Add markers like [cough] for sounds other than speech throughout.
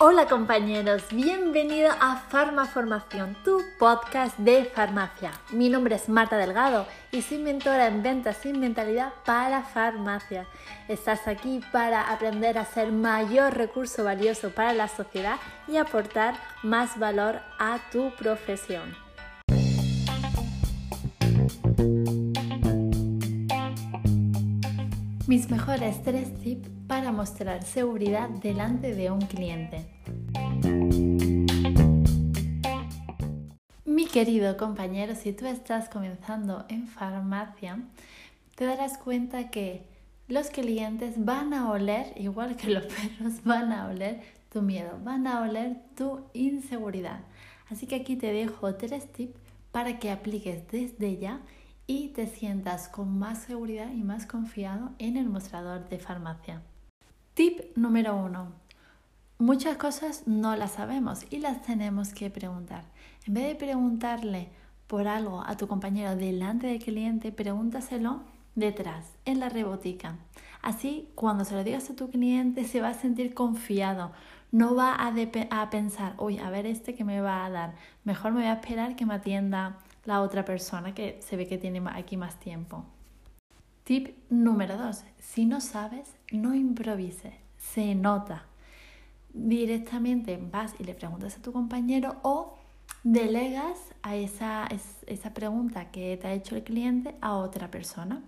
Hola compañeros, bienvenido a Farmaformación, tu podcast de farmacia. Mi nombre es Marta Delgado y soy mentora en ventas sin mentalidad para farmacia. Estás aquí para aprender a ser mayor recurso valioso para la sociedad y aportar más valor a tu profesión. Mis mejores tres tips para mostrar seguridad delante de un cliente. Mi querido compañero, si tú estás comenzando en farmacia, te darás cuenta que los clientes van a oler, igual que los [laughs] perros, van a oler tu miedo, van a oler tu inseguridad. Así que aquí te dejo tres tips para que apliques desde ya y te sientas con más seguridad y más confiado en el mostrador de farmacia. Tip número uno. Muchas cosas no las sabemos y las tenemos que preguntar. En vez de preguntarle por algo a tu compañero delante del cliente, pregúntaselo detrás, en la rebotica. Así, cuando se lo digas a tu cliente, se va a sentir confiado. No va a, a pensar, uy, a ver este que me va a dar. Mejor me voy a esperar que me atienda la otra persona que se ve que tiene aquí más tiempo. Tip número 2. Si no sabes, no improvises. Se nota. Directamente vas y le preguntas a tu compañero o delegas a esa, esa pregunta que te ha hecho el cliente a otra persona.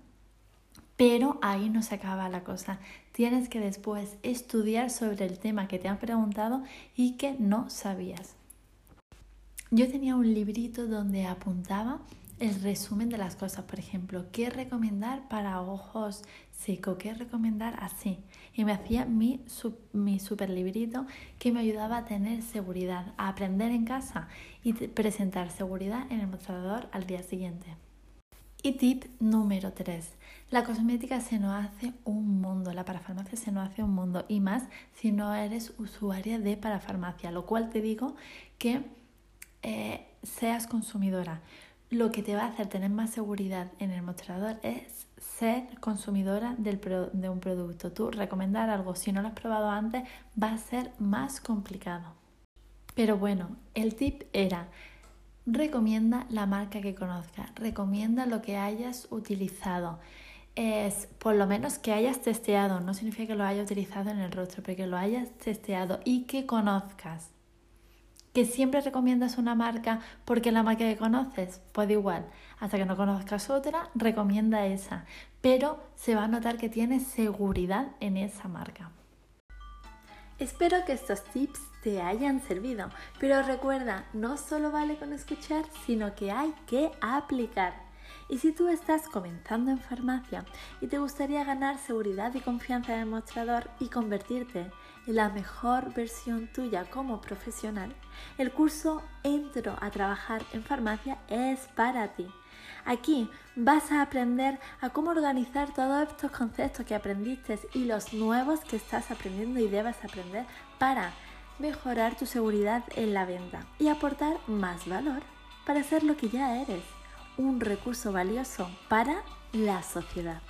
Pero ahí no se acaba la cosa. Tienes que después estudiar sobre el tema que te han preguntado y que no sabías. Yo tenía un librito donde apuntaba el resumen de las cosas, por ejemplo, qué recomendar para ojos secos, qué recomendar así. Y me hacía mi, mi super librito que me ayudaba a tener seguridad, a aprender en casa y presentar seguridad en el mostrador al día siguiente. Y tip número 3. La cosmética se nos hace un mundo, la parafarmacia se nos hace un mundo y más si no eres usuaria de parafarmacia, lo cual te digo que eh, seas consumidora. Lo que te va a hacer tener más seguridad en el mostrador es ser consumidora de un producto. Tú recomendar algo, si no lo has probado antes, va a ser más complicado. Pero bueno, el tip era, recomienda la marca que conozcas, recomienda lo que hayas utilizado. Es por lo menos que hayas testeado, no significa que lo hayas utilizado en el rostro, pero que lo hayas testeado y que conozcas que siempre recomiendas una marca porque la marca que conoces, pues igual, hasta que no conozcas otra, recomienda esa, pero se va a notar que tienes seguridad en esa marca. Espero que estos tips te hayan servido, pero recuerda, no solo vale con escuchar, sino que hay que aplicar. Y si tú estás comenzando en farmacia y te gustaría ganar seguridad y confianza en el mostrador y convertirte en la mejor versión tuya como profesional, el curso Entro a trabajar en farmacia es para ti. Aquí vas a aprender a cómo organizar todos estos conceptos que aprendiste y los nuevos que estás aprendiendo y debes aprender para mejorar tu seguridad en la venta y aportar más valor para ser lo que ya eres un recurso valioso para la sociedad.